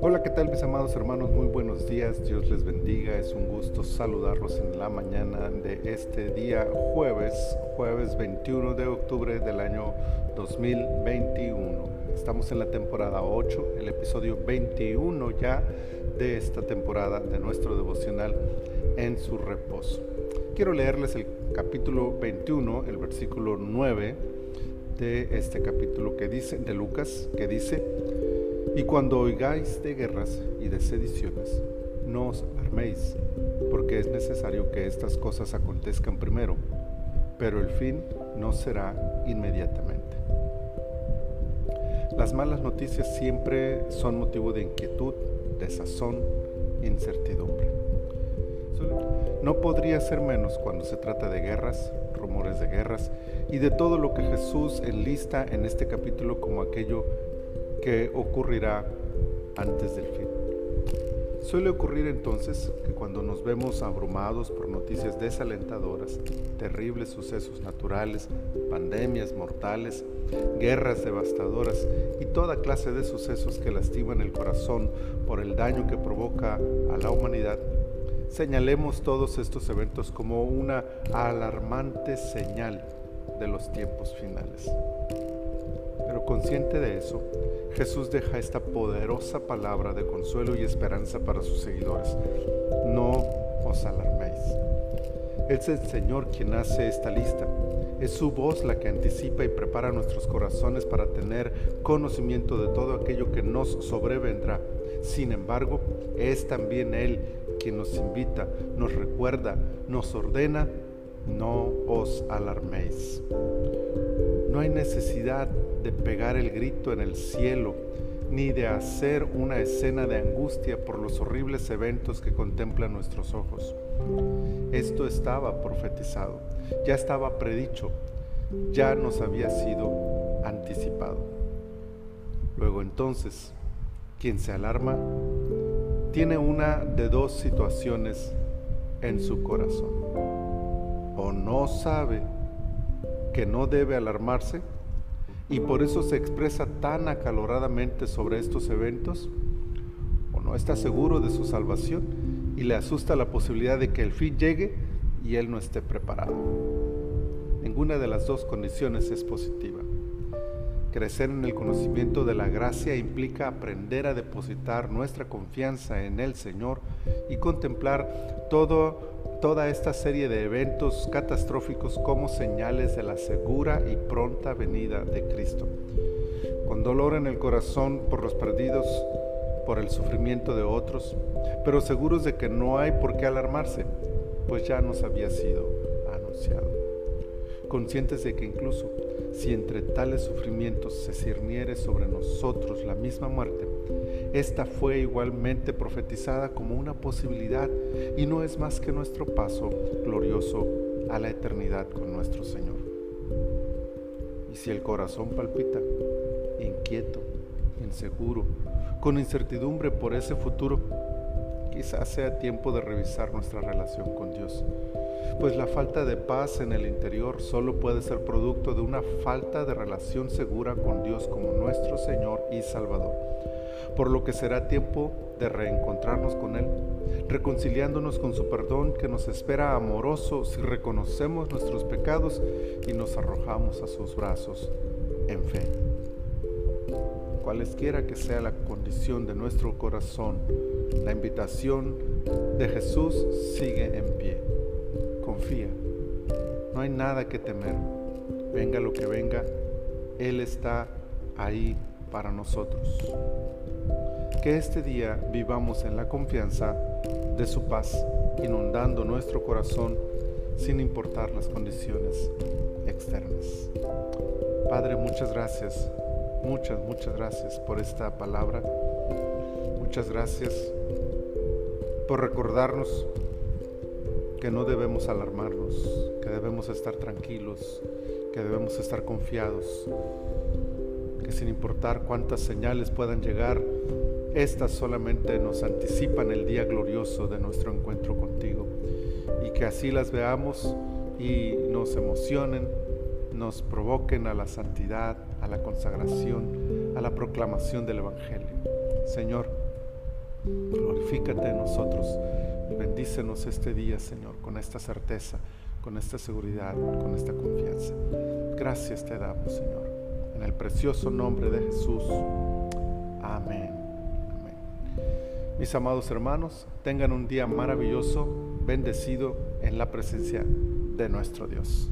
Hola, ¿qué tal mis amados hermanos? Muy buenos días, Dios les bendiga, es un gusto saludarlos en la mañana de este día jueves, jueves 21 de octubre del año 2021. Estamos en la temporada 8, el episodio 21 ya de esta temporada de nuestro devocional en su reposo. Quiero leerles el capítulo 21, el versículo 9 de este capítulo que dice de Lucas que dice y cuando oigáis de guerras y de sediciones, no os arméis, porque es necesario que estas cosas acontezcan primero, pero el fin no será inmediatamente. Las malas noticias siempre son motivo de inquietud, desazón, incertidumbre. No podría ser menos cuando se trata de guerras, rumores de guerras y de todo lo que Jesús enlista en este capítulo como aquello que ocurrirá antes del fin. Suele ocurrir entonces que cuando nos vemos abrumados por noticias desalentadoras, terribles sucesos naturales, pandemias mortales, guerras devastadoras y toda clase de sucesos que lastiman el corazón por el daño que provoca a la humanidad, señalemos todos estos eventos como una alarmante señal de los tiempos finales. Pero consciente de eso, Jesús deja esta poderosa palabra de consuelo y esperanza para sus seguidores. No os alarméis. Es el Señor quien hace esta lista. Es su voz la que anticipa y prepara nuestros corazones para tener conocimiento de todo aquello que nos sobrevendrá. Sin embargo, es también Él quien nos invita, nos recuerda, nos ordena, no os alarméis. No hay necesidad de pegar el grito en el cielo, ni de hacer una escena de angustia por los horribles eventos que contemplan nuestros ojos. Esto estaba profetizado, ya estaba predicho, ya nos había sido anticipado. Luego entonces, quien se alarma tiene una de dos situaciones en su corazón. O no sabe que no debe alarmarse y por eso se expresa tan acaloradamente sobre estos eventos, o no está seguro de su salvación y le asusta la posibilidad de que el fin llegue y él no esté preparado. Ninguna de las dos condiciones es positiva. Crecer en el conocimiento de la gracia implica aprender a depositar nuestra confianza en el Señor y contemplar todo toda esta serie de eventos catastróficos como señales de la segura y pronta venida de Cristo. Con dolor en el corazón por los perdidos, por el sufrimiento de otros, pero seguros de que no hay por qué alarmarse, pues ya nos había sido anunciado. Conscientes de que incluso si entre tales sufrimientos se cirniere sobre nosotros la misma muerte, esta fue igualmente profetizada como una posibilidad y no es más que nuestro paso glorioso a la eternidad con nuestro Señor. Y si el corazón palpita, inquieto, inseguro, con incertidumbre por ese futuro, quizás sea tiempo de revisar nuestra relación con Dios pues la falta de paz en el interior solo puede ser producto de una falta de relación segura con Dios como nuestro Señor y Salvador. Por lo que será tiempo de reencontrarnos con Él, reconciliándonos con su perdón que nos espera amoroso si reconocemos nuestros pecados y nos arrojamos a sus brazos en fe. Cualesquiera que sea la condición de nuestro corazón, la invitación de Jesús sigue en pie confía. No hay nada que temer. Venga lo que venga, Él está ahí para nosotros. Que este día vivamos en la confianza de su paz, inundando nuestro corazón sin importar las condiciones externas. Padre, muchas gracias, muchas, muchas gracias por esta palabra. Muchas gracias por recordarnos que no debemos alarmarnos, que debemos estar tranquilos, que debemos estar confiados, que sin importar cuántas señales puedan llegar, estas solamente nos anticipan el día glorioso de nuestro encuentro contigo y que así las veamos y nos emocionen, nos provoquen a la santidad, a la consagración, a la proclamación del Evangelio. Señor, glorifícate en nosotros y bendícenos este día, Señor, con esta certeza, con esta seguridad, con esta confianza. Gracias te damos, Señor, en el precioso nombre de Jesús. Amén. Amén. Mis amados hermanos, tengan un día maravilloso, bendecido en la presencia de nuestro Dios.